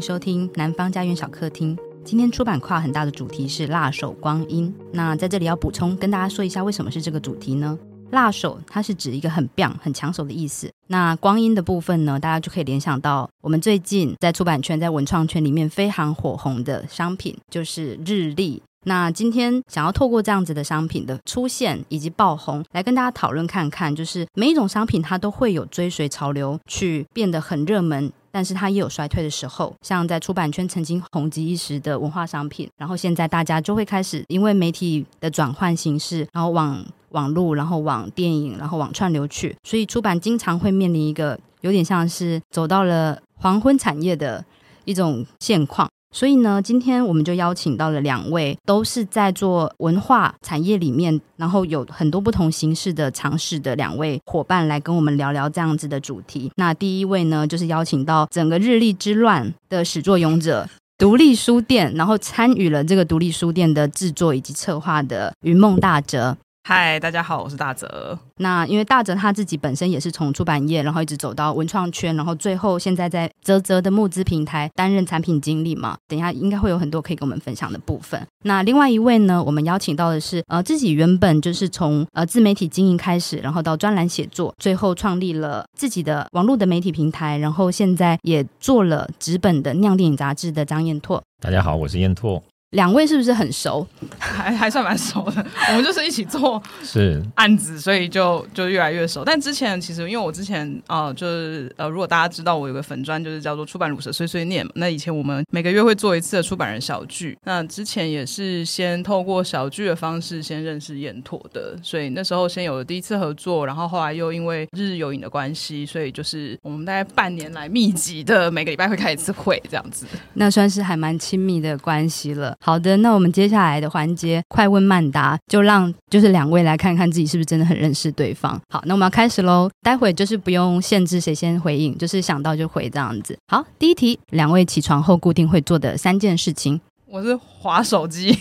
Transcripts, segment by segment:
收听南方家园小客厅。今天出版跨很大的主题是辣手光阴。那在这里要补充跟大家说一下，为什么是这个主题呢？辣手它是指一个很棒、很抢手的意思。那光阴的部分呢，大家就可以联想到我们最近在出版圈、在文创圈里面非常火红的商品，就是日历。那今天想要透过这样子的商品的出现以及爆红，来跟大家讨论看看，就是每一种商品它都会有追随潮流去变得很热门，但是它也有衰退的时候。像在出版圈曾经红极一时的文化商品，然后现在大家就会开始因为媒体的转换形式，然后往网络，然后往电影，然后往串流去，所以出版经常会面临一个有点像是走到了黄昏产业的一种现况。所以呢，今天我们就邀请到了两位，都是在做文化产业里面，然后有很多不同形式的尝试的两位伙伴，来跟我们聊聊这样子的主题。那第一位呢，就是邀请到整个日历之乱的始作俑者，独立书店，然后参与了这个独立书店的制作以及策划的云梦大哲。嗨，大家好，我是大泽。那因为大泽他自己本身也是从出版业，然后一直走到文创圈，然后最后现在在泽泽的募资平台担任产品经理嘛。等一下应该会有很多可以跟我们分享的部分。那另外一位呢，我们邀请到的是呃自己原本就是从呃自媒体经营开始，然后到专栏写作，最后创立了自己的网络的媒体平台，然后现在也做了纸本的酿电影杂志的张彦拓。大家好，我是彦拓。两位是不是很熟？还还算蛮熟的。我们就是一起做是案子，所以就就越来越熟。但之前其实因为我之前啊、呃，就是呃，如果大家知道我有个粉专，就是叫做出版乳蛇碎碎念嘛。那以前我们每个月会做一次的出版人小聚。那之前也是先透过小聚的方式先认识燕拓的，所以那时候先有了第一次合作。然后后来又因为日日有影的关系，所以就是我们大概半年来密集的每个礼拜会开一次会这样子。那算是还蛮亲密的关系了。好的，那我们接下来的环节快问慢答，就让就是两位来看看自己是不是真的很认识对方。好，那我们要开始喽。待会就是不用限制谁先回应，就是想到就回这样子。好，第一题，两位起床后固定会做的三件事情。我是滑手机、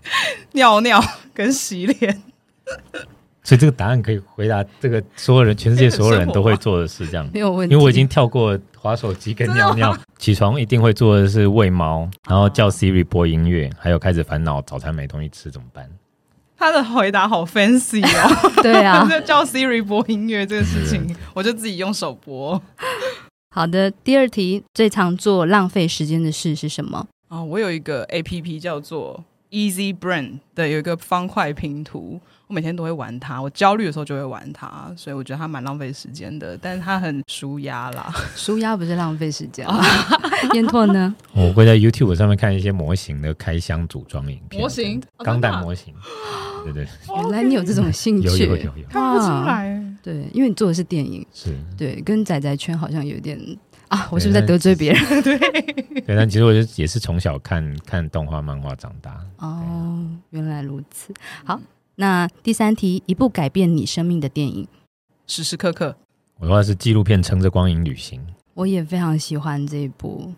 尿尿跟洗脸。所以这个答案可以回答这个所有人，全世界所有人都会做的事，这样没有问题。因为我已经跳过滑手机跟尿尿，起床一定会做的是喂猫，然后叫 Siri 播音乐，还有开始烦恼早餐没东西吃怎么办。他的回答好 fancy 哦，对啊，叫 Siri 播音乐这个事情，我就自己用手播。好的，第二题，最常做浪费时间的事是什么？哦，我有一个 APP 叫做 Easy Brain 的，有一个方块拼图。我每天都会玩它，我焦虑的时候就会玩它，所以我觉得它蛮浪费时间的，但是它很舒压啦。舒压不是浪费时间吗？砚拓呢？我会在 YouTube 上面看一些模型的开箱组装影片，模型钢弹模型，对对。原来你有这种兴趣，有有有有，看不出来。对，因为你做的是电影，是对，跟仔仔圈好像有点啊，我是不是在得罪别人？对，对，但其实我就也是从小看看动画漫画长大。哦，原来如此，好。那第三题，一部改变你生命的电影，时时刻刻。我的话是纪录片《乘着光影旅行》，我也非常喜欢这一部。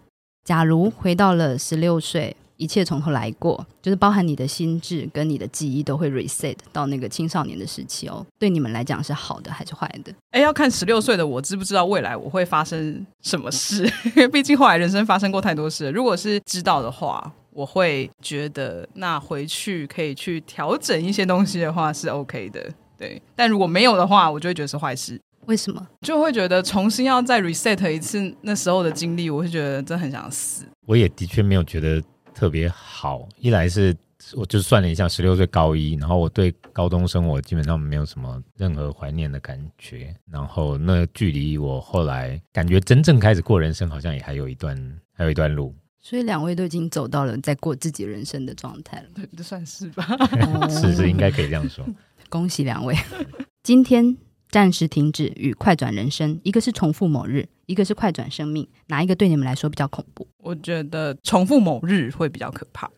假如回到了十六岁，一切从头来过，就是包含你的心智跟你的记忆都会 reset 到那个青少年的时期哦。对你们来讲是好的还是坏的？哎，要看十六岁的我知不知道未来我会发生什么事，因 为毕竟后来人生发生过太多事。如果是知道的话。我会觉得，那回去可以去调整一些东西的话是 OK 的，对。但如果没有的话，我就会觉得是坏事。为什么？就会觉得重新要再 reset 一次那时候的经历，我会觉得真的很想死。我也的确没有觉得特别好。一来是我就算了一下，十六岁高一，然后我对高中生活基本上没有什么任何怀念的感觉。然后那距离我后来感觉真正开始过人生，好像也还有一段，还有一段路。所以两位都已经走到了在过自己人生的状态了，对，这算是吧？是是，应该可以这样说。恭喜两位！今天暂时停止与快转人生，一个是重复某日，一个是快转生命，哪一个对你们来说比较恐怖？我觉得重复某日会比较可怕。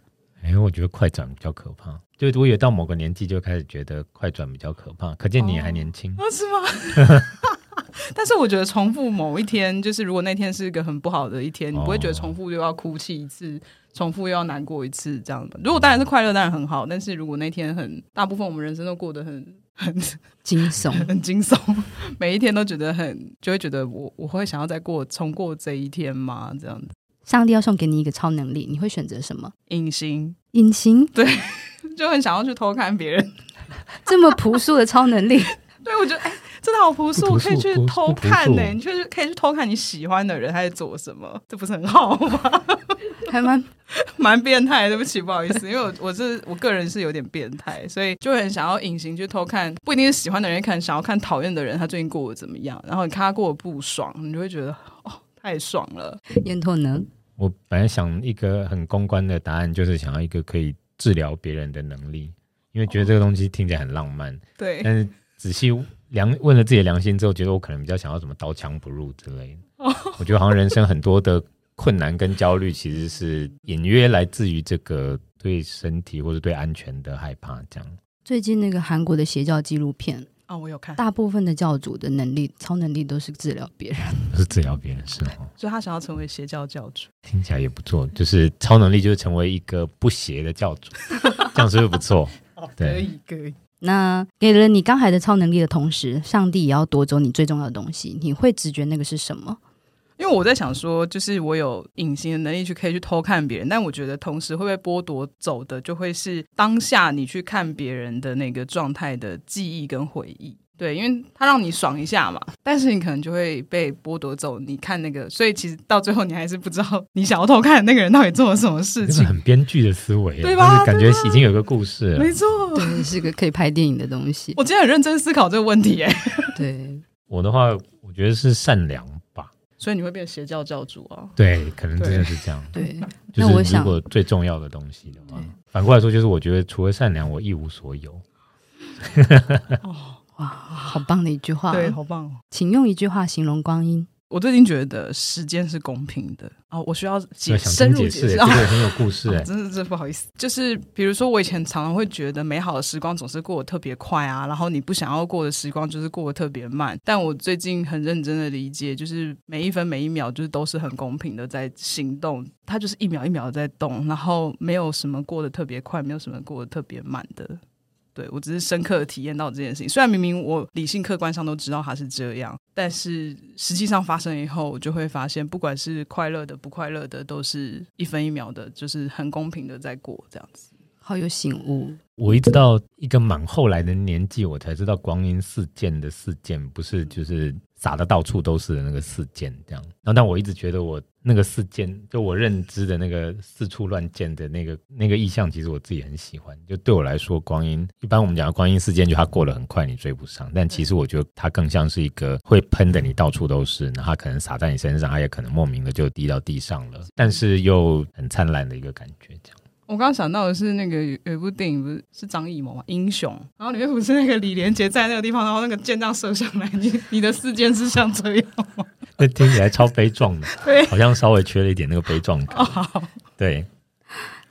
哎，我觉得快转比较可怕。就我也到某个年纪就开始觉得快转比较可怕，可见你还年轻。哦，是吗？但是我觉得重复某一天，就是如果那天是一个很不好的一天，你不会觉得重复又要哭泣一次，重复又要难过一次这样的。如果当然是快乐，当然很好。但是如果那天很大部分我们人生都过得很很惊悚，很惊悚，每一天都觉得很，就会觉得我我会想要再过重过这一天吗？这样子。上帝要送给你一个超能力，你会选择什么？隐形。隐形？对，就很想要去偷看别人。这么朴素的超能力？对，我觉得哎。真的好朴素，我可以去偷看呢、欸。你就是可以去偷看你喜欢的人他在做什么，这不是很好吗？还蛮 蛮变态。对不起，不好意思，因为我我是我个人是有点变态，所以就很想要隐形去偷看，不一定是喜欢的人，可能想要看讨厌的人他最近过得怎么样。然后你看他过得不爽，你就会觉得哦，太爽了。烟头呢？我本来想一个很公关的答案，就是想要一个可以治疗别人的能力，因为觉得这个东西听起来很浪漫。对，但是仔细。良问了自己的良心之后，觉得我可能比较想要什么刀枪不入之类的。Oh. 我觉得好像人生很多的困难跟焦虑，其实是隐约来自于这个对身体或者对安全的害怕。这样，最近那个韩国的邪教纪录片啊，oh, 我有看。大部分的教主的能力、超能力都是治疗别人，都是治疗别人是吗？所以他想要成为邪教教主，听起来也不错。就是超能力就是成为一个不邪的教主，这样是不是不错？Oh, 对，可以可以。那给了你刚才的超能力的同时，上帝也要夺走你最重要的东西。你会直觉那个是什么？因为我在想说，就是我有隐形的能力去可以去偷看别人，但我觉得同时会被剥夺走的，就会是当下你去看别人的那个状态的记忆跟回忆。对，因为他让你爽一下嘛，但是你可能就会被剥夺走。你看那个，所以其实到最后你还是不知道你想要偷看的那个人到底做了什么事情。很编剧的思维，对吧？感觉已经有个故事了，没错，对，是个可以拍电影的东西。我今天很认真思考这个问题，哎，对 我的话，我觉得是善良吧。所以你会变邪教教主啊？对，可能真的是这样。对，就是如果最重要的东西的话，反过来说，就是我觉得除了善良，我一无所有。哦。哇，好棒的一句话！对，好棒。哦请用一句话形容光阴。我最近觉得时间是公平的哦，我需要解想深入解释，这个很有故事哎，真是真不好意思。就是比如说，我以前常常会觉得美好的时光总是过得特别快啊，然后你不想要过的时光就是过得特别慢。但我最近很认真的理解，就是每一分每一秒就是都是很公平的在行动，它就是一秒一秒的在动，然后没有什么过得特别快，没有什么过得特别慢的。对，我只是深刻的体验到这件事情，虽然明明我理性客观上都知道它是这样，但是实际上发生以后，我就会发现，不管是快乐的、不快乐的，都是一分一秒的，就是很公平的在过这样子。好有醒悟。我一直到一个蛮后来的年纪，我才知道“光阴似箭”的“似箭”不是就是撒的到处都是的那个“似箭”这样。然后，但我一直觉得我那个“四箭”，就我认知的那个四处乱溅的那个那个意象，其实我自己很喜欢。就对我来说，光阴一般我们讲的“光阴似箭”，就它过得很快，你追不上。但其实我觉得它更像是一个会喷的，你到处都是。然后它可能洒在你身上，它也可能莫名的就滴到地上了，但是又很灿烂的一个感觉，这样。我刚刚想到的是那个有一部电影，不是是张艺谋嘛？英雄，然后里面不是那个李连杰在那个地方，然后那个箭这样射上来，你你的四箭是像这样吗？那听起来超悲壮的，对，好像稍微缺了一点那个悲壮感。哦、对。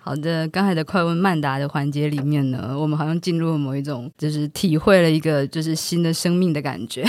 好的，刚才的快问慢答的环节里面呢，我们好像进入了某一种，就是体会了一个就是新的生命的感觉。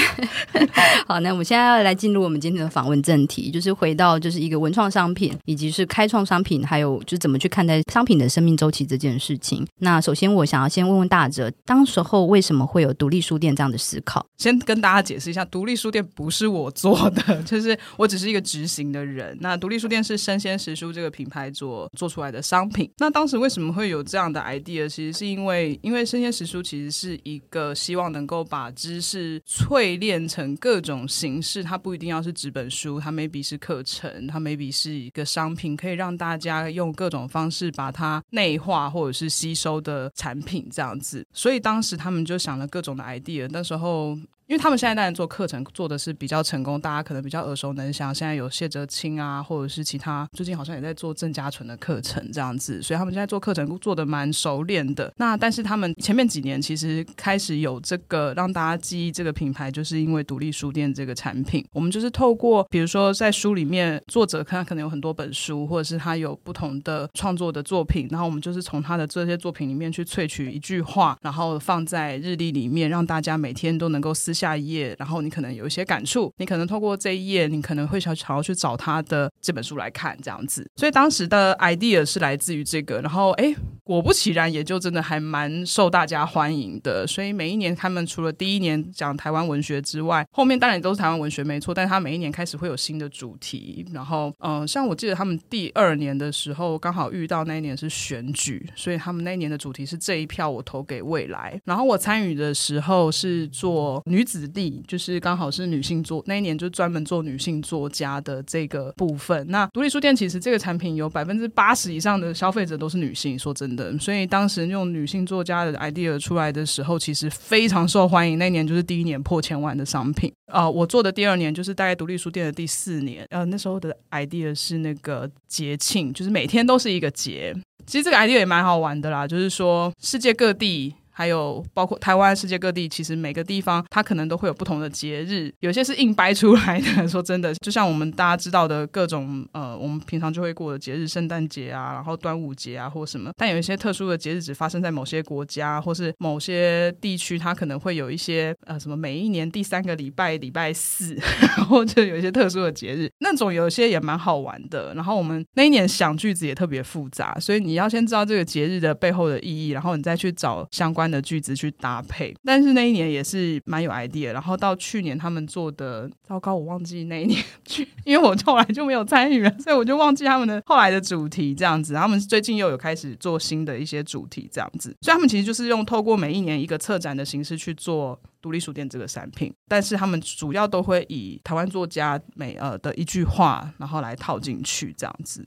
好，那我们现在要来进入我们今天的访问正题，就是回到就是一个文创商品，以及是开创商品，还有就怎么去看待商品的生命周期这件事情。那首先，我想要先问问大哲，当时候为什么会有独立书店这样的思考？先跟大家解释一下，独立书店不是我做的，就是我只是一个执行的人。那独立书店是生鲜时书这个品牌做做出来的商品。那当时为什么会有这样的 idea？其实是因为，因为生鲜时书其实是一个希望能够把知识淬炼成各种形式，它不一定要是纸本书，它 maybe 是课程，它 maybe 是一个商品，可以让大家用各种方式把它内化或者是吸收的产品这样子。所以当时他们就想了各种的 idea，那时候。因为他们现在当然做课程做的是比较成功，大家可能比较耳熟能详。现在有谢哲青啊，或者是其他，最近好像也在做郑家纯的课程这样子，所以他们现在做课程做的蛮熟练的。那但是他们前面几年其实开始有这个让大家记忆这个品牌，就是因为独立书店这个产品。我们就是透过比如说在书里面，作者他可能有很多本书，或者是他有不同的创作的作品，然后我们就是从他的这些作品里面去萃取一句话，然后放在日历里面，让大家每天都能够思。下一页，然后你可能有一些感触，你可能透过这一页，你可能会想想要去找他的这本书来看这样子。所以当时的 idea 是来自于这个，然后哎，果不其然，也就真的还蛮受大家欢迎的。所以每一年他们除了第一年讲台湾文学之外，后面当然都是台湾文学没错，但他每一年开始会有新的主题。然后嗯、像我记得他们第二年的时候，刚好遇到那一年是选举，所以他们那一年的主题是这一票我投给未来。然后我参与的时候是做女子力，就是刚好是女性作那一年就专门做女性作家的这个部分。那独立书店其实这个产品有百分之八十以上的消费者都是女性，说真的，的所以当时用女性作家的 idea 出来的时候，其实非常受欢迎。那年就是第一年破千万的商品啊、呃！我做的第二年就是大概独立书店的第四年，呃，那时候的 idea 是那个节庆，就是每天都是一个节。其实这个 idea 也蛮好玩的啦，就是说世界各地。还有包括台湾、世界各地，其实每个地方它可能都会有不同的节日，有些是硬掰出来的。说真的，就像我们大家知道的各种呃，我们平常就会过的节日，圣诞节啊，然后端午节啊，或什么。但有一些特殊的节日只发生在某些国家或是某些地区，它可能会有一些呃什么每一年第三个礼拜礼拜四，然后就有一些特殊的节日，那种有些也蛮好玩的。然后我们那一年想句子也特别复杂，所以你要先知道这个节日的背后的意义，然后你再去找相关的句子去搭配，但是那一年也是蛮有 idea。然后到去年他们做的，糟糕，我忘记那一年去，因为我后来就没有参与了，所以我就忘记他们的后来的主题这样子。他们最近又有开始做新的一些主题这样子，所以他们其实就是用透过每一年一个策展的形式去做独立书店这个产品，但是他们主要都会以台湾作家每呃的一句话，然后来套进去这样子。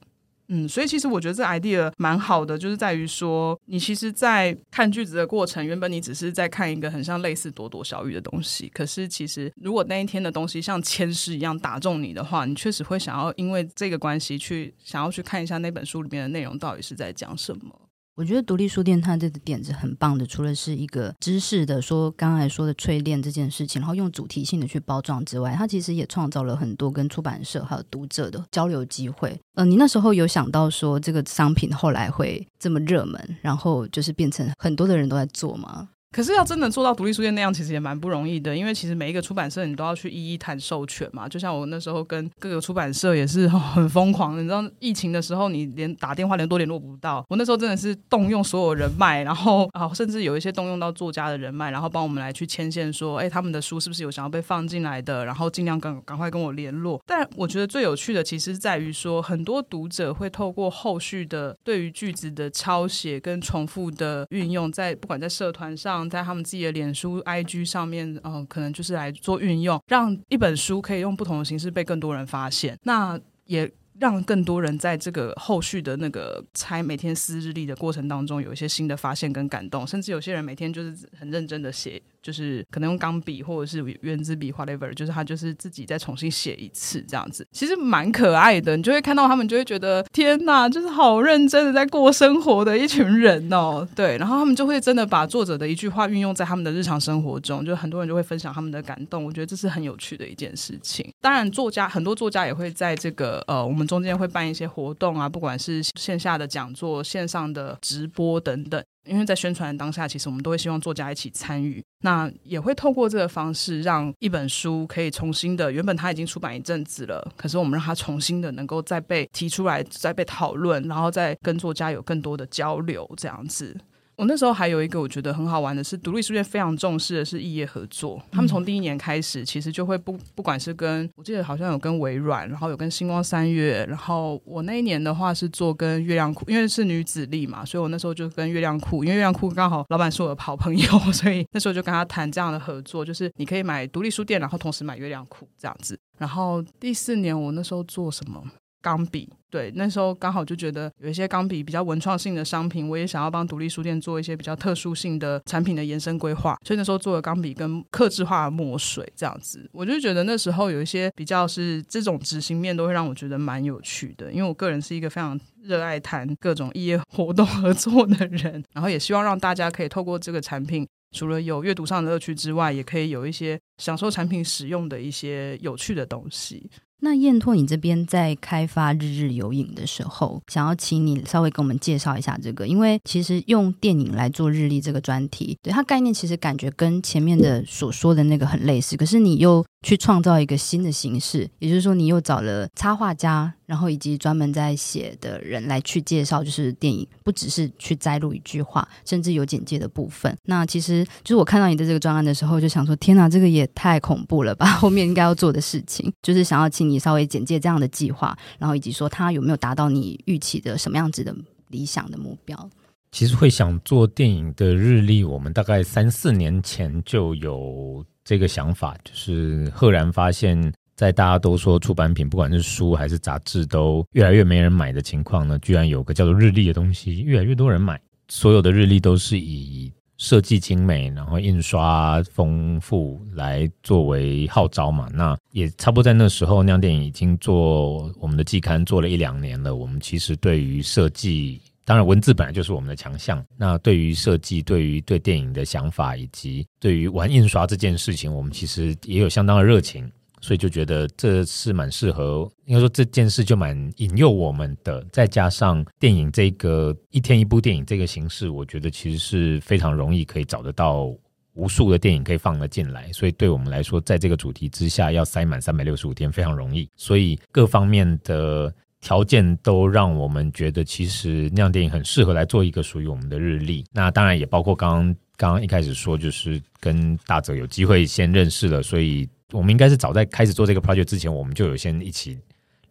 嗯，所以其实我觉得这 idea 蛮好的，就是在于说，你其实，在看句子的过程，原本你只是在看一个很像类似朵朵小雨的东西，可是其实如果那一天的东西像签诗一样打中你的话，你确实会想要因为这个关系去想要去看一下那本书里面的内容到底是在讲什么。我觉得独立书店它这个点子很棒的，除了是一个知识的说，刚才说的淬炼这件事情，然后用主题性的去包装之外，它其实也创造了很多跟出版社还有读者的交流机会。嗯，你那时候有想到说这个商品后来会这么热门，然后就是变成很多的人都在做吗？可是要真的做到独立书店那样，其实也蛮不容易的，因为其实每一个出版社你都要去一一谈授权嘛。就像我那时候跟各个出版社也是很疯狂的，你知道疫情的时候，你连打电话连都联络不到。我那时候真的是动用所有人脉，然后 啊，甚至有一些动用到作家的人脉，然后帮我们来去牵线，说，哎，他们的书是不是有想要被放进来的？然后尽量赶赶快跟我联络。但我觉得最有趣的，其实在于说，很多读者会透过后续的对于句子的抄写跟重复的运用，在不管在社团上。在他们自己的脸书、IG 上面，嗯、可能就是来做运用，让一本书可以用不同的形式被更多人发现。那也让更多人在这个后续的那个拆每天撕日历的过程当中，有一些新的发现跟感动。甚至有些人每天就是很认真的写。就是可能用钢笔或者是原子笔，whatever，就是他就是自己再重新写一次这样子，其实蛮可爱的。你就会看到他们，就会觉得天哪，就是好认真的在过生活的一群人哦。对，然后他们就会真的把作者的一句话运用在他们的日常生活中，就很多人就会分享他们的感动。我觉得这是很有趣的一件事情。当然，作家很多作家也会在这个呃，我们中间会办一些活动啊，不管是线下的讲座、线上的直播等等。因为在宣传当下，其实我们都会希望作家一起参与，那也会透过这个方式，让一本书可以重新的，原本它已经出版一阵子了，可是我们让它重新的能够再被提出来，再被讨论，然后再跟作家有更多的交流，这样子。我那时候还有一个我觉得很好玩的是，独立书店非常重视的是异业合作。他们从第一年开始，其实就会不不管是跟我记得好像有跟微软，然后有跟星光三月，然后我那一年的话是做跟月亮裤，因为是女子力嘛，所以我那时候就跟月亮库，因为月亮库刚好老板是我的好朋友，所以那时候就跟他谈这样的合作，就是你可以买独立书店，然后同时买月亮库这样子。然后第四年我那时候做什么？钢笔，对，那时候刚好就觉得有一些钢笔比较文创性的商品，我也想要帮独立书店做一些比较特殊性的产品的延伸规划，所以那时候做了钢笔跟刻制化墨水这样子，我就觉得那时候有一些比较是这种执行面都会让我觉得蛮有趣的，因为我个人是一个非常热爱谈各种异业活动合作的人，然后也希望让大家可以透过这个产品，除了有阅读上的乐趣之外，也可以有一些享受产品使用的一些有趣的东西。那燕拓，你这边在开发日日有影的时候，想要请你稍微给我们介绍一下这个，因为其实用电影来做日历这个专题，对它概念其实感觉跟前面的所说的那个很类似，可是你又去创造一个新的形式，也就是说，你又找了插画家，然后以及专门在写的人来去介绍，就是电影不只是去摘录一句话，甚至有简介的部分。那其实就是我看到你的这个专案的时候，就想说，天哪，这个也太恐怖了吧！后面应该要做的事情，就是想要请。你稍微简介这样的计划，然后以及说他有没有达到你预期的什么样子的理想的目标？其实会想做电影的日历，我们大概三四年前就有这个想法，就是赫然发现，在大家都说出版品，不管是书还是杂志，都越来越没人买的情况呢，居然有个叫做日历的东西，越来越多人买。所有的日历都是以设计精美，然后印刷丰富来作为号召嘛，那也差不多在那时候，酿电影已经做我们的季刊做了一两年了。我们其实对于设计，当然文字本来就是我们的强项。那对于设计，对于对电影的想法，以及对于玩印刷这件事情，我们其实也有相当的热情。所以就觉得这是蛮适合，应该说这件事就蛮引诱我们的。再加上电影这个一天一部电影这个形式，我觉得其实是非常容易可以找得到无数的电影可以放得进来。所以对我们来说，在这个主题之下要塞满三百六十五天非常容易。所以各方面的条件都让我们觉得，其实那样电影很适合来做一个属于我们的日历。那当然也包括刚刚刚刚一开始说，就是跟大泽有机会先认识了，所以。我们应该是早在开始做这个 project 之前，我们就有先一起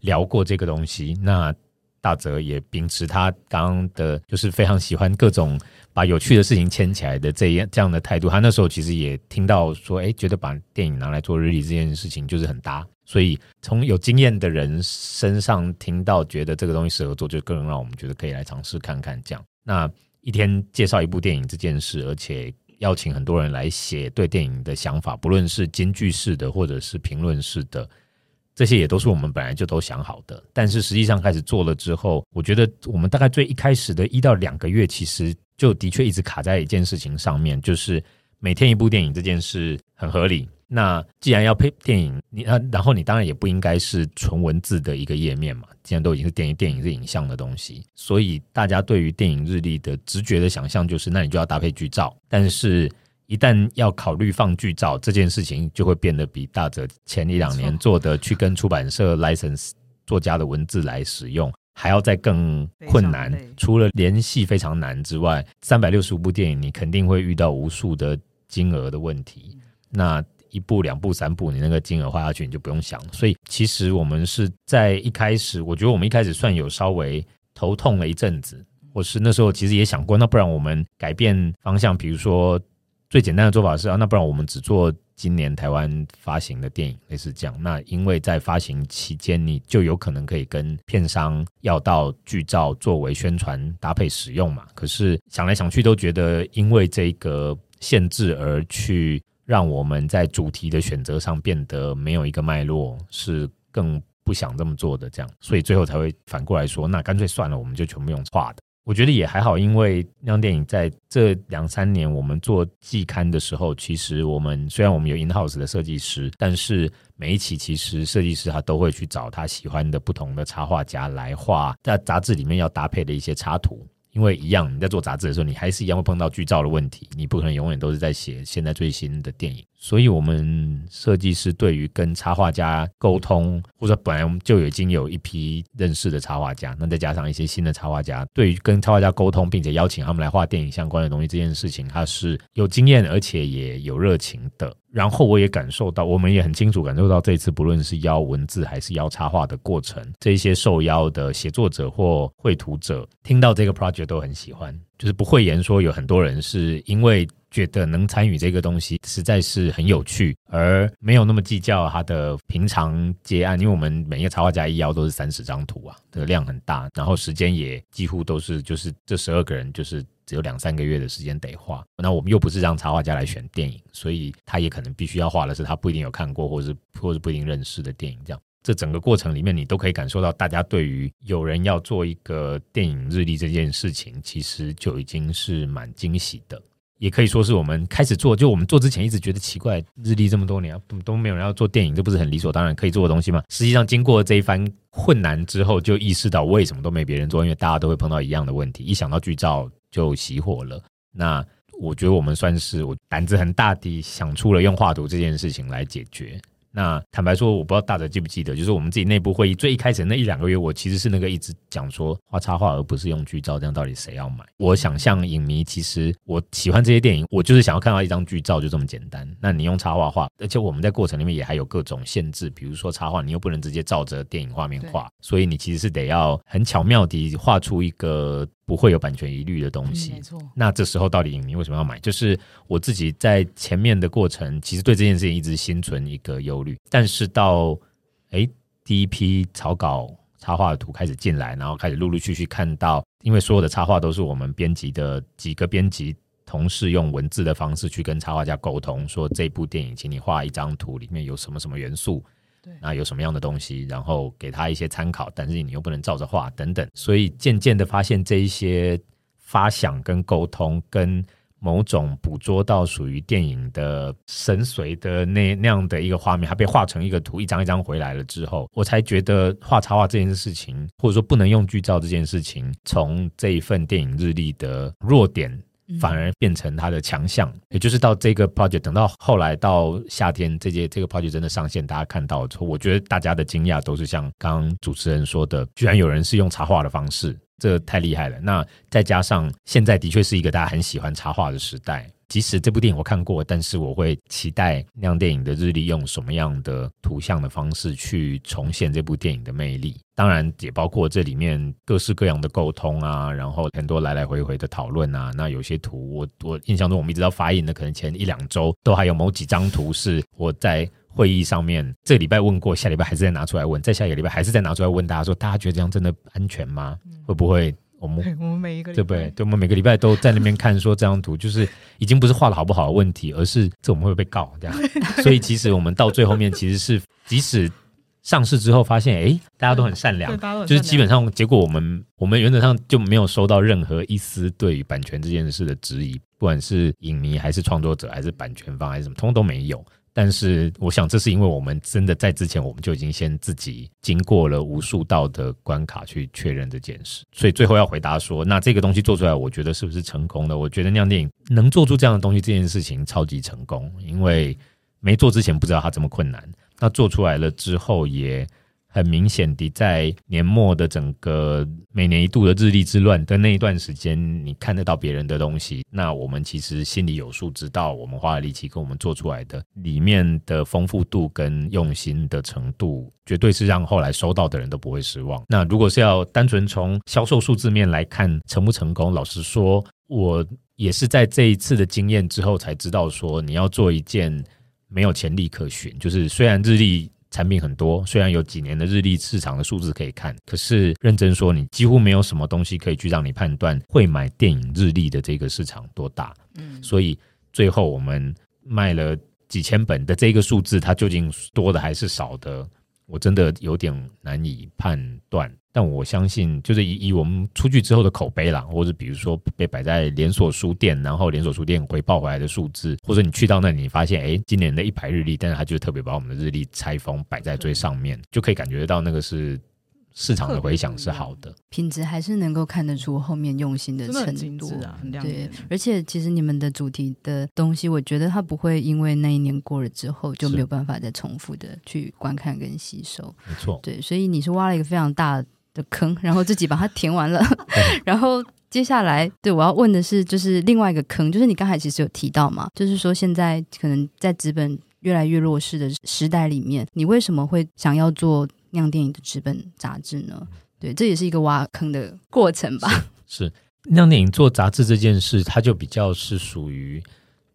聊过这个东西。那大泽也秉持他刚刚的，就是非常喜欢各种把有趣的事情牵起来的这样这样的态度。他那时候其实也听到说，哎，觉得把电影拿来做日历这件事情就是很搭。所以从有经验的人身上听到，觉得这个东西适合做，就更让我们觉得可以来尝试看看。这样，那一天介绍一部电影这件事，而且。邀请很多人来写对电影的想法，不论是金句式的或者是评论式的，这些也都是我们本来就都想好的。但是实际上开始做了之后，我觉得我们大概最一开始的一到两个月，其实就的确一直卡在一件事情上面，就是每天一部电影这件事很合理。那既然要配电影，你啊，然后你当然也不应该是纯文字的一个页面嘛。既然都已经是电影，电影是影像的东西，所以大家对于电影日历的直觉的想象就是，那你就要搭配剧照。但是，一旦要考虑放剧照这件事情，就会变得比大泽前一两年做的去跟出版社 license 作家的文字来使用，还要再更困难。除了联系非常难之外，三百六十五部电影，你肯定会遇到无数的金额的问题。那一部、两部、三部，你那个金额花下去，你就不用想了。所以，其实我们是在一开始，我觉得我们一开始算有稍微头痛了一阵子，我是那时候其实也想过，那不然我们改变方向，比如说最简单的做法是啊，那不然我们只做今年台湾发行的电影，类似这样。那因为在发行期间，你就有可能可以跟片商要到剧照作为宣传搭配使用嘛。可是想来想去都觉得，因为这个限制而去。让我们在主题的选择上变得没有一个脉络，是更不想这么做的。这样，所以最后才会反过来说，那干脆算了，我们就全部用画的。我觉得也还好，因为那张电影在这两三年，我们做季刊的时候，其实我们虽然我们有 in house 的设计师，但是每一期其实设计师他都会去找他喜欢的不同的插画家来画，在杂志里面要搭配的一些插图。因为一样，你在做杂志的时候，你还是一样会碰到剧照的问题，你不可能永远都是在写现在最新的电影。所以，我们设计师对于跟插画家沟通，或者本来我们就已经有一批认识的插画家，那再加上一些新的插画家，对于跟插画家沟通，并且邀请他们来画电影相关的东西这件事情，他是有经验而且也有热情的。然后，我也感受到，我们也很清楚感受到，这一次不论是邀文字还是邀插画的过程，这些受邀的写作者或绘图者听到这个 project 都很喜欢，就是不讳言说有很多人是因为。觉得能参与这个东西实在是很有趣，而没有那么计较他的平常接案，因为我们每一个插画家一邀都是三十张图啊，这个量很大，然后时间也几乎都是就是这十二个人就是只有两三个月的时间得画，那我们又不是让插画家来选电影，所以他也可能必须要画的是他不一定有看过或是或者不一定认识的电影，这样这整个过程里面你都可以感受到大家对于有人要做一个电影日历这件事情，其实就已经是蛮惊喜的。也可以说是我们开始做，就我们做之前一直觉得奇怪，日历这么多年都没有人要做电影，这不是很理所当然可以做的东西吗？实际上，经过这一番困难之后，就意识到为什么都没别人做，因为大家都会碰到一样的问题，一想到剧照就熄火了。那我觉得我们算是我胆子很大的想出了用画图这件事情来解决。那坦白说，我不知道大家记不记得，就是我们自己内部会议最一开始那一两个月，我其实是那个一直讲说画插画而不是用剧照，这样到底谁要买？我想象影迷其实我喜欢这些电影，我就是想要看到一张剧照，就这么简单。那你用插画画，而且我们在过程里面也还有各种限制，比如说插画你又不能直接照着电影画面画，所以你其实是得要很巧妙地画出一个。不会有版权疑虑的东西，嗯，没错。那这时候到底影迷为什么要买？就是我自己在前面的过程，其实对这件事情一直心存一个忧虑。但是到诶第一批草稿插画的图开始进来，然后开始陆陆续续看到，因为所有的插画都是我们编辑的几个编辑同事用文字的方式去跟插画家沟通，说这部电影，请你画一张图，里面有什么什么元素。那有什么样的东西，然后给他一些参考，但是你又不能照着画等等，所以渐渐的发现这一些发想跟沟通，跟某种捕捉到属于电影的神髓的那那样的一个画面，它被画成一个图，一张一张回来了之后，我才觉得画插画这件事情，或者说不能用剧照这件事情，从这一份电影日历的弱点。反而变成他的强项，也就是到这个 project，等到后来到夏天这届这个 project 真的上线，大家看到之后，我觉得大家的惊讶都是像刚主持人说的，居然有人是用插画的方式，这太厉害了。那再加上现在的确是一个大家很喜欢插画的时代。即使这部电影我看过，但是我会期待那样电影的日历用什么样的图像的方式去重现这部电影的魅力。当然，也包括这里面各式各样的沟通啊，然后很多来来回回的讨论啊。那有些图，我我印象中我们一直到发印的可能前一两周都还有某几张图是我在会议上面这个礼拜问过，下礼拜还是再拿出来问，再下一个礼拜还是再拿出来问大家说，大家觉得这样真的安全吗？会不会？我们我们每一个对不对？对，我们每个礼拜都在那边 看，说这张图就是已经不是画的好不好的问题，而是这我们会不会被告这样。所以其实我们到最后面其实是，即使上市之后发现，哎，大家都很善良，就是基本上结果我们我们原则上就没有收到任何一丝对于版权这件事的质疑，不管是影迷还是创作者还是版权方还是什么，通通都没有。但是，我想这是因为我们真的在之前，我们就已经先自己经过了无数道的关卡去确认这件事。所以最后要回答说，那这个东西做出来，我觉得是不是成功的？我觉得酿电影能做出这样的东西，这件事情超级成功，因为没做之前不知道它这么困难，那做出来了之后也。很明显的，在年末的整个每年一度的日历之乱的那一段时间，你看得到别人的东西，那我们其实心里有数，知道我们花的力气跟我们做出来的里面的丰富度跟用心的程度，绝对是让后来收到的人都不会失望。那如果是要单纯从销售数字面来看成不成功，老实说，我也是在这一次的经验之后才知道，说你要做一件没有潜力可循，就是虽然日历。产品很多，虽然有几年的日历市场的数字可以看，可是认真说，你几乎没有什么东西可以去让你判断会买电影日历的这个市场多大。嗯，所以最后我们卖了几千本的这个数字，它究竟多的还是少的？我真的有点难以判断，但我相信，就是以以我们出去之后的口碑啦，或者比如说被摆在连锁书店，然后连锁书店回报回来的数字，或者你去到那里，你发现，哎，今年的一排日历，但是他就特别把我们的日历拆封摆在最上面，就可以感觉得到那个是。市场的回响是好的，品质还是能够看得出后面用心的程度啊，对，而且其实你们的主题的东西，我觉得它不会因为那一年过了之后就没有办法再重复的去观看跟吸收，没错，对，所以你是挖了一个非常大的坑，然后自己把它填完了 然后接下来对我要问的是，就是另外一个坑，就是你刚才其实有提到嘛，就是说现在可能在资本越来越弱势的时代里面，你为什么会想要做？酿电影的纸本杂志呢？对，这也是一个挖坑的过程吧。是酿电影做杂志这件事，它就比较是属于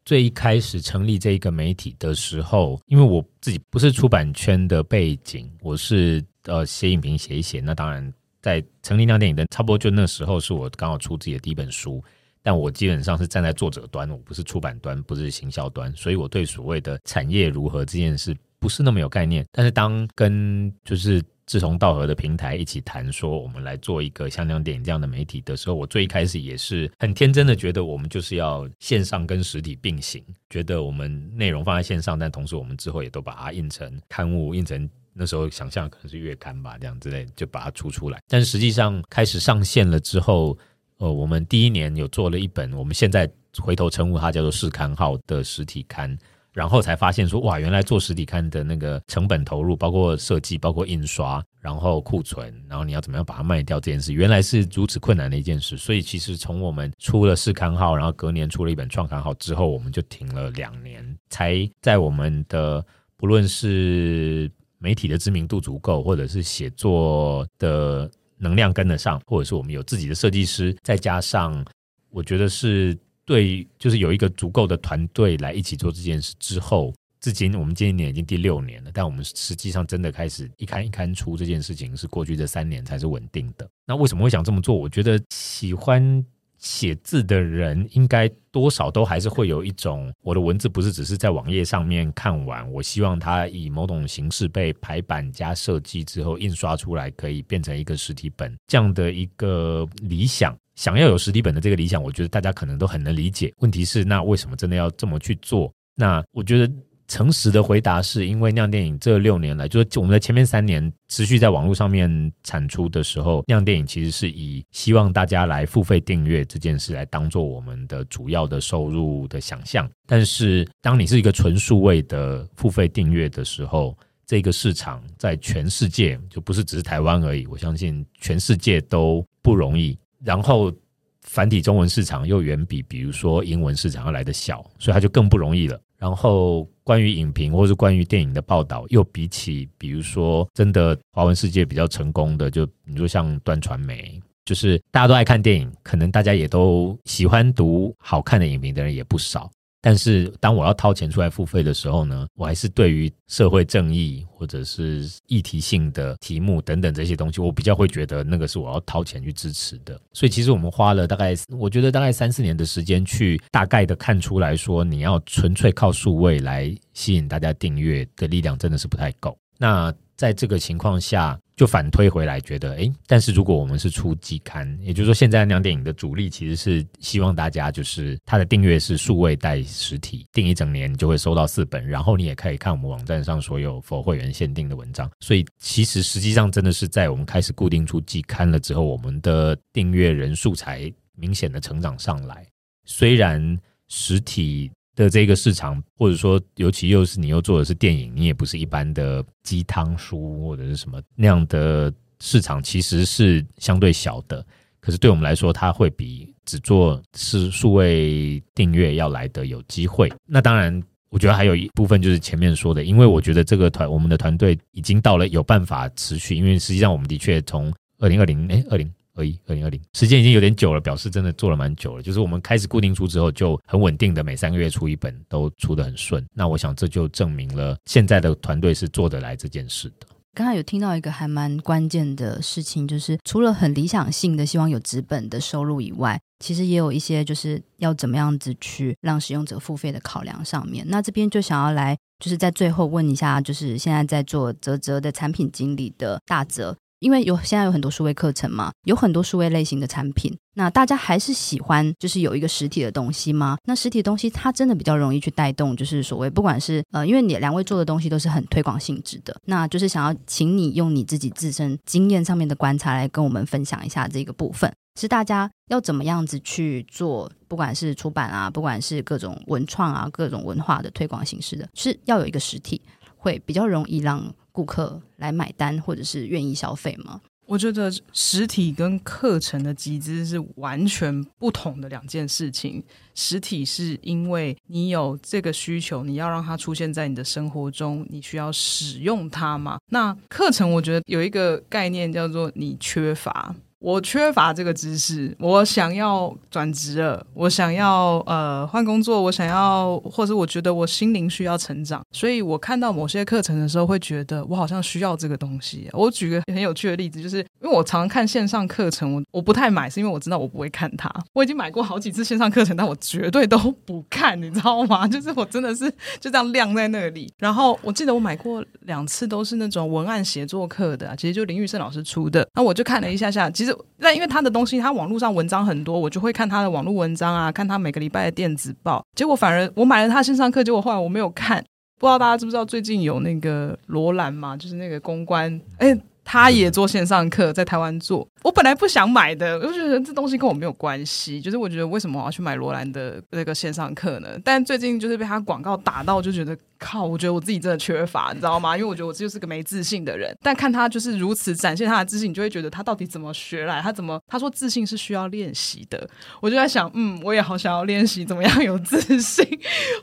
最一开始成立这一个媒体的时候，因为我自己不是出版圈的背景，我是呃写影评写一写。那当然，在成立亮电影的差不多就那时候，是我刚好出自己的第一本书，但我基本上是站在作者端，我不是出版端，不是行销端，所以我对所谓的产业如何这件事。不是那么有概念，但是当跟就是志同道合的平台一起谈，说我们来做一个像亮电影这样的媒体的时候，我最一开始也是很天真的觉得我们就是要线上跟实体并行，觉得我们内容放在线上，但同时我们之后也都把它印成刊物，印成那时候想象可能是月刊吧，这样之类就把它出出来。但实际上开始上线了之后，呃，我们第一年有做了一本，我们现在回头称呼它叫做试刊号的实体刊。然后才发现说，哇，原来做实体刊的那个成本投入，包括设计，包括印刷，然后库存，然后你要怎么样把它卖掉这件事，原来是如此困难的一件事。所以其实从我们出了试刊号，然后隔年出了一本创刊号之后，我们就停了两年，才在我们的不论是媒体的知名度足够，或者是写作的能量跟得上，或者是我们有自己的设计师，再加上我觉得是。对，就是有一个足够的团队来一起做这件事之后，至今我们今年已经第六年了，但我们实际上真的开始一刊一刊出这件事情，是过去这三年才是稳定的。那为什么会想这么做？我觉得喜欢写字的人，应该多少都还是会有一种，我的文字不是只是在网页上面看完，我希望它以某种形式被排版加设计之后印刷出来，可以变成一个实体本这样的一个理想。想要有实体本的这个理想，我觉得大家可能都很能理解。问题是，那为什么真的要这么去做？那我觉得诚实的回答是因为酿电影这六年来，就是我们在前面三年持续在网络上面产出的时候，酿电影其实是以希望大家来付费订阅这件事来当做我们的主要的收入的想象。但是，当你是一个纯数位的付费订阅的时候，这个市场在全世界就不是只是台湾而已，我相信全世界都不容易。然后繁体中文市场又远比比如说英文市场要来得小，所以它就更不容易了。然后关于影评或是关于电影的报道，又比起比如说真的华文世界比较成功的，就你说像端传媒，就是大家都爱看电影，可能大家也都喜欢读好看的影评的人也不少。但是当我要掏钱出来付费的时候呢，我还是对于社会正义或者是议题性的题目等等这些东西，我比较会觉得那个是我要掏钱去支持的。所以其实我们花了大概，我觉得大概三四年的时间去大概的看出来说，你要纯粹靠数位来吸引大家订阅的力量真的是不太够。那在这个情况下，就反推回来，觉得诶，但是如果我们是出季刊，也就是说，现在酿电影的主力其实是希望大家就是它的订阅是数位带实体，订一整年你就会收到四本，然后你也可以看我们网站上所有否会员限定的文章。所以其实实际上真的是在我们开始固定出季刊了之后，我们的订阅人数才明显的成长上来。虽然实体。的这个市场，或者说，尤其又是你又做的是电影，你也不是一般的鸡汤书或者是什么那样的市场，其实是相对小的。可是对我们来说，它会比只做是数位订阅要来的有机会。那当然，我觉得还有一部分就是前面说的，因为我觉得这个团，我们的团队已经到了有办法持续，因为实际上我们的确从二零二零哎二零。二一二零二零，时间已经有点久了，表示真的做了蛮久了。就是我们开始固定出之后，就很稳定的每三个月出一本，都出得很顺。那我想这就证明了现在的团队是做得来这件事的。刚才有听到一个还蛮关键的事情，就是除了很理想性的希望有资本的收入以外，其实也有一些就是要怎么样子去让使用者付费的考量上面。那这边就想要来，就是在最后问一下，就是现在在做泽泽的产品经理的大泽。因为有现在有很多数位课程嘛，有很多数位类型的产品，那大家还是喜欢就是有一个实体的东西吗？那实体东西它真的比较容易去带动，就是所谓不管是呃，因为你两位做的东西都是很推广性质的，那就是想要请你用你自己自身经验上面的观察来跟我们分享一下这个部分，是大家要怎么样子去做，不管是出版啊，不管是各种文创啊，各种文化的推广形式的，是要有一个实体，会比较容易让。顾客来买单，或者是愿意消费吗？我觉得实体跟课程的集资是完全不同的两件事情。实体是因为你有这个需求，你要让它出现在你的生活中，你需要使用它嘛。那课程我觉得有一个概念叫做你缺乏。我缺乏这个知识，我想要转职了，我想要呃换工作，我想要，或者我觉得我心灵需要成长，所以我看到某些课程的时候，会觉得我好像需要这个东西。我举个很有趣的例子，就是因为我常看线上课程，我我不太买，是因为我知道我不会看它。我已经买过好几次线上课程，但我绝对都不看，你知道吗？就是我真的是就这样晾在那里。然后我记得我买过两次，都是那种文案写作课的，其实就林玉胜老师出的。那我就看了一下下，其实。那因为他的东西，他网络上文章很多，我就会看他的网络文章啊，看他每个礼拜的电子报。结果反而我买了他线上课，结果后来我没有看。不知道大家知不知道最近有那个罗兰嘛，就是那个公关，哎，他也做线上课，在台湾做。我本来不想买的，我就觉得这东西跟我没有关系。就是我觉得为什么我要去买罗兰的那个线上课呢？但最近就是被他广告打到，就觉得。靠，我觉得我自己真的缺乏，你知道吗？因为我觉得我就是个没自信的人。但看他就是如此展现他的自信，你就会觉得他到底怎么学来？他怎么？他说自信是需要练习的。我就在想，嗯，我也好想要练习怎么样有自信。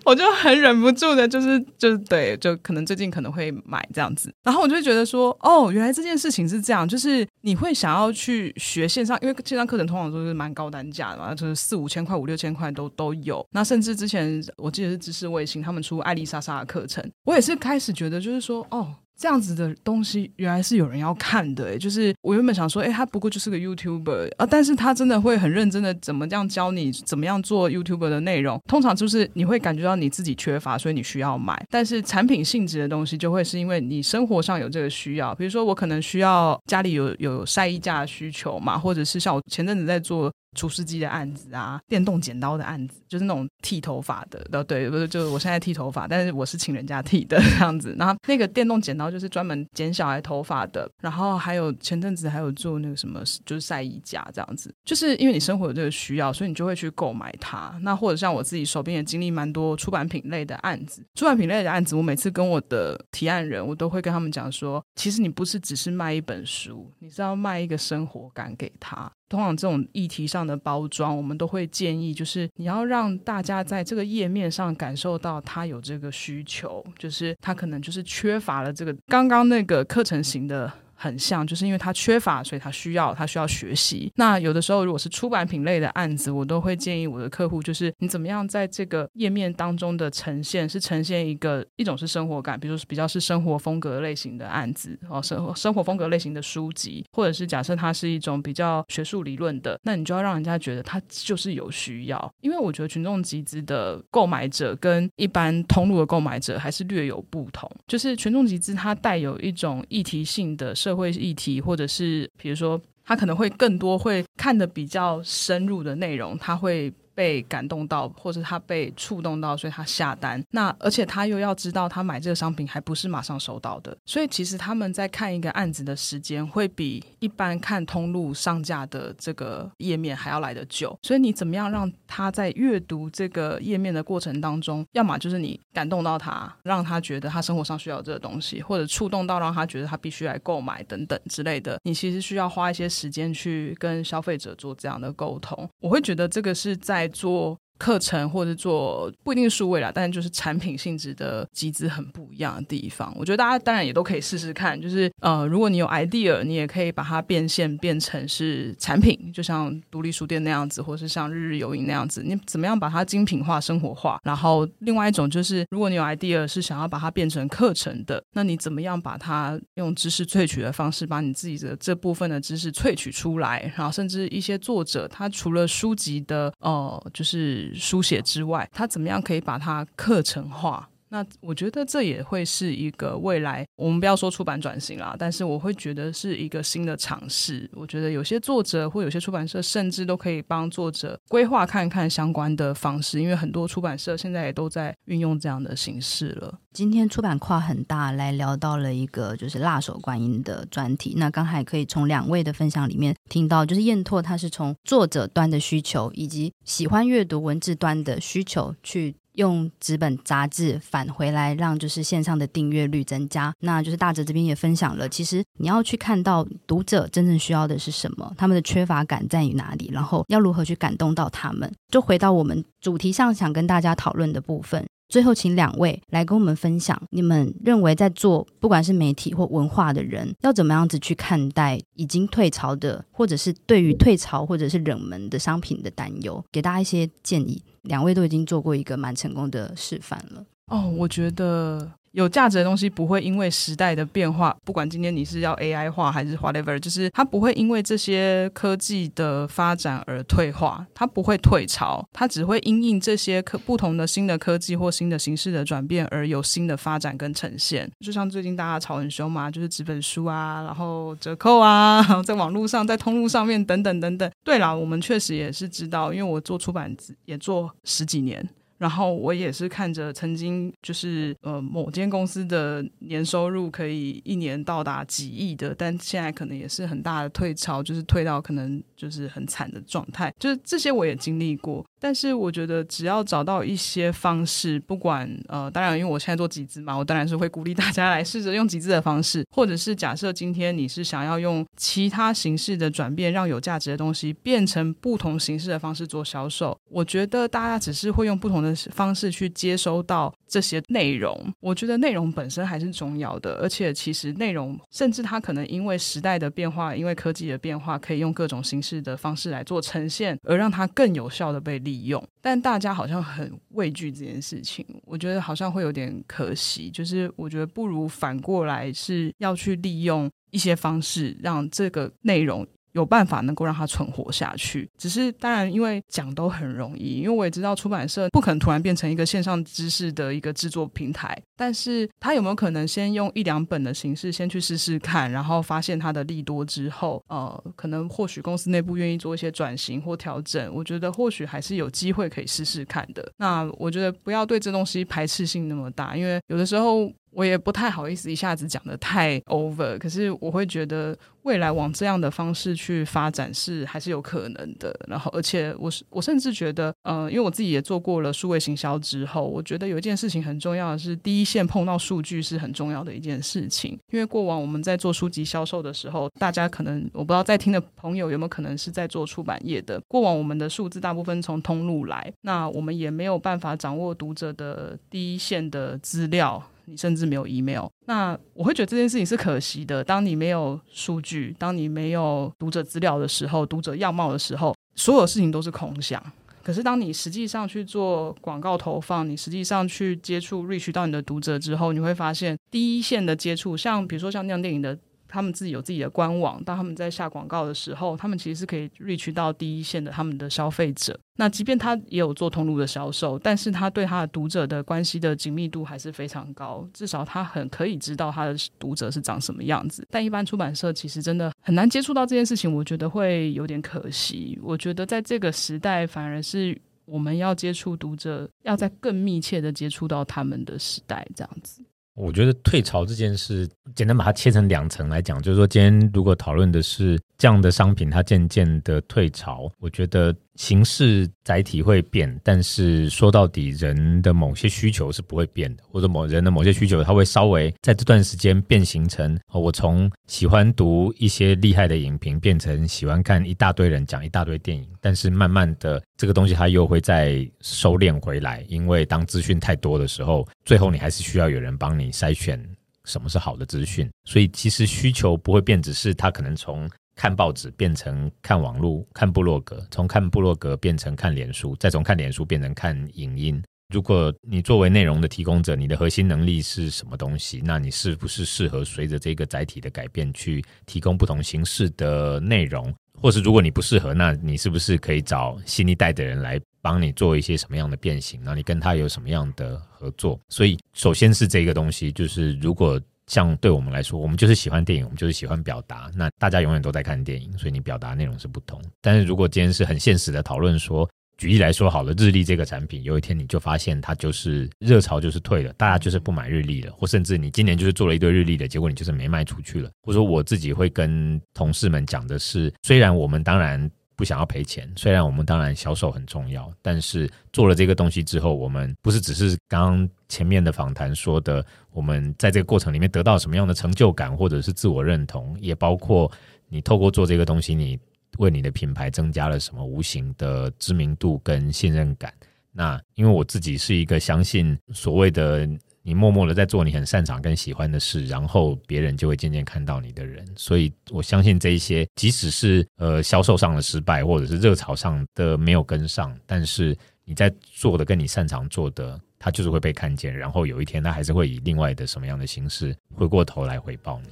我就很忍不住的，就是就是对，就可能最近可能会买这样子。然后我就会觉得说，哦，原来这件事情是这样，就是你会想要去学线上，因为线上课程通常都是蛮高单价的嘛，就是四五千块、五六千块都都有。那甚至之前我记得是知识卫星他们出艾丽莎莎的课程，我也是开始觉得，就是说，哦。这样子的东西原来是有人要看的，就是我原本想说，诶，他不过就是个 YouTuber 啊，但是他真的会很认真的怎么样教你怎么样做 YouTuber 的内容，通常就是你会感觉到你自己缺乏，所以你需要买，但是产品性质的东西就会是因为你生活上有这个需要，比如说我可能需要家里有有晒衣架的需求嘛，或者是像我前阵子在做。除湿机的案子啊，电动剪刀的案子，就是那种剃头发的，对，不是，就是我现在剃头发，但是我是请人家剃的这样子。然后那个电动剪刀就是专门剪小孩头发的。然后还有前阵子还有做那个什么，就是晒衣架这样子。就是因为你生活有这个需要，所以你就会去购买它。那或者像我自己手边也经历蛮多出版品类的案子，出版品类的案子，我每次跟我的提案人，我都会跟他们讲说，其实你不是只是卖一本书，你是要卖一个生活感给他。通常这种议题上的包装，我们都会建议，就是你要让大家在这个页面上感受到他有这个需求，就是他可能就是缺乏了这个刚刚那个课程型的。很像，就是因为他缺乏，所以他需要，他需要学习。那有的时候，如果是出版品类的案子，我都会建议我的客户，就是你怎么样在这个页面当中的呈现，是呈现一个一种是生活感，比如说比较是生活风格类型的案子哦，生活生活风格类型的书籍，或者是假设它是一种比较学术理论的，那你就要让人家觉得它就是有需要。因为我觉得群众集资的购买者跟一般通路的购买者还是略有不同，就是群众集资它带有一种议题性的。社会议题，或者是比如说，他可能会更多会看的比较深入的内容，他会。被感动到，或者他被触动到，所以他下单。那而且他又要知道，他买这个商品还不是马上收到的。所以其实他们在看一个案子的时间，会比一般看通路上架的这个页面还要来得久。所以你怎么样让他在阅读这个页面的过程当中，要么就是你感动到他，让他觉得他生活上需要这个东西，或者触动到让他觉得他必须来购买等等之类的。你其实需要花一些时间去跟消费者做这样的沟通。我会觉得这个是在。做课程或者做不一定数位啦，但就是产品性质的集资很不一样的地方。我觉得大家当然也都可以试试看，就是呃，如果你有 idea，你也可以把它变现变成是产品，就像独立书店那样子，或是像日日有影那样子。你怎么样把它精品化、生活化？然后另外一种就是，如果你有 idea 是想要把它变成课程的，那你怎么样把它用知识萃取的方式，把你自己的这部分的知识萃取出来？然后甚至一些作者，他除了书籍的呃，就是书写之外，他怎么样可以把它课程化？那我觉得这也会是一个未来，我们不要说出版转型啦，但是我会觉得是一个新的尝试。我觉得有些作者或有些出版社，甚至都可以帮作者规划看看相关的方式，因为很多出版社现在也都在运用这样的形式了。今天出版跨很大，来聊到了一个就是辣手观音的专题。那刚才可以从两位的分享里面听到，就是燕拓他是从作者端的需求，以及喜欢阅读文字端的需求去。用纸本杂志返回来，让就是线上的订阅率增加。那就是大哲这边也分享了，其实你要去看到读者真正需要的是什么，他们的缺乏感在于哪里，然后要如何去感动到他们。就回到我们主题上想跟大家讨论的部分，最后，请两位来跟我们分享，你们认为在做不管是媒体或文化的人，要怎么样子去看待已经退潮的，或者是对于退潮或者是冷门的商品的担忧，给大家一些建议。两位都已经做过一个蛮成功的示范了。哦，我觉得。有价值的东西不会因为时代的变化，不管今天你是要 AI 化还是 whatever，就是它不会因为这些科技的发展而退化，它不会退潮，它只会因应这些科不同的新的科技或新的形式的转变而有新的发展跟呈现。就像最近大家吵很凶嘛，就是纸本书啊，然后折扣啊，在网络上、在通路上面等等等等。对啦，我们确实也是知道，因为我做出版也做十几年。然后我也是看着曾经就是呃某间公司的年收入可以一年到达几亿的，但现在可能也是很大的退潮，就是退到可能就是很惨的状态，就是这些我也经历过。但是我觉得，只要找到一些方式，不管呃，当然，因为我现在做集资嘛，我当然是会鼓励大家来试着用集资的方式，或者是假设今天你是想要用其他形式的转变，让有价值的东西变成不同形式的方式做销售。我觉得大家只是会用不同的方式去接收到这些内容。我觉得内容本身还是重要的，而且其实内容甚至它可能因为时代的变化，因为科技的变化，可以用各种形式的方式来做呈现，而让它更有效的被利用，但大家好像很畏惧这件事情，我觉得好像会有点可惜。就是我觉得不如反过来是要去利用一些方式，让这个内容。有办法能够让它存活下去，只是当然，因为讲都很容易，因为我也知道出版社不可能突然变成一个线上知识的一个制作平台，但是他有没有可能先用一两本的形式先去试试看，然后发现它的利多之后，呃，可能或许公司内部愿意做一些转型或调整，我觉得或许还是有机会可以试试看的。那我觉得不要对这东西排斥性那么大，因为有的时候。我也不太好意思一下子讲得太 over，可是我会觉得未来往这样的方式去发展是还是有可能的。然后，而且我是我甚至觉得，呃，因为我自己也做过了数位行销之后，我觉得有一件事情很重要的是，第一线碰到数据是很重要的一件事情。因为过往我们在做书籍销售的时候，大家可能我不知道在听的朋友有没有可能是在做出版业的。过往我们的数字大部分从通路来，那我们也没有办法掌握读者的第一线的资料。你甚至没有 email，那我会觉得这件事情是可惜的。当你没有数据，当你没有读者资料的时候，读者样貌的时候，所有事情都是空想。可是当你实际上去做广告投放，你实际上去接触 reach 到你的读者之后，你会发现第一线的接触，像比如说像那样电影的。他们自己有自己的官网，当他们在下广告的时候，他们其实是可以 reach 到第一线的他们的消费者。那即便他也有做通路的销售，但是他对他的读者的关系的紧密度还是非常高，至少他很可以知道他的读者是长什么样子。但一般出版社其实真的很难接触到这件事情，我觉得会有点可惜。我觉得在这个时代，反而是我们要接触读者，要在更密切的接触到他们的时代，这样子。我觉得退潮这件事，简单把它切成两层来讲，就是说，今天如果讨论的是这样的商品，它渐渐的退潮，我觉得。形式载体会变，但是说到底，人的某些需求是不会变的，或者某人的某些需求，它会稍微在这段时间变形成，我从喜欢读一些厉害的影评，变成喜欢看一大堆人讲一大堆电影，但是慢慢的，这个东西它又会再收敛回来，因为当资讯太多的时候，最后你还是需要有人帮你筛选什么是好的资讯，所以其实需求不会变，只是它可能从。看报纸变成看网络、看部落格，从看部落格变成看脸书，再从看脸书变成看影音。如果你作为内容的提供者，你的核心能力是什么东西？那你是不是适合随着这个载体的改变去提供不同形式的内容？或是如果你不适合，那你是不是可以找新一代的人来帮你做一些什么样的变形？那你跟他有什么样的合作？所以，首先是这个东西，就是如果。像对我们来说，我们就是喜欢电影，我们就是喜欢表达。那大家永远都在看电影，所以你表达内容是不同。但是如果今天是很现实的讨论说，举例来说好了，日历这个产品，有一天你就发现它就是热潮就是退了，大家就是不买日历了，或甚至你今年就是做了一堆日历的结果，你就是没卖出去了。或者说我自己会跟同事们讲的是，虽然我们当然。不想要赔钱，虽然我们当然销售很重要，但是做了这个东西之后，我们不是只是刚刚前面的访谈说的，我们在这个过程里面得到什么样的成就感或者是自我认同，也包括你透过做这个东西，你为你的品牌增加了什么无形的知名度跟信任感。那因为我自己是一个相信所谓的你默默的在做你很擅长跟喜欢的事，然后别人就会渐渐看到你的人，所以我相信这一些，即使是呃销售上的失败，或者是热潮上的没有跟上，但是你在做的跟你擅长做的，他就是会被看见，然后有一天他还是会以另外的什么样的形式回过头来回报你。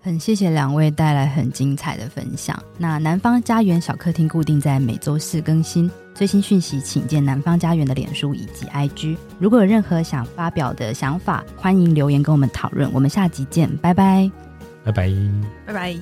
很谢谢两位带来很精彩的分享。那南方家园小客厅固定在每周四更新，最新讯息请见南方家园的脸书以及 ig 如果有任何想发表的想法欢迎留言跟我们讨论。我们下集见拜拜。拜拜。拜拜。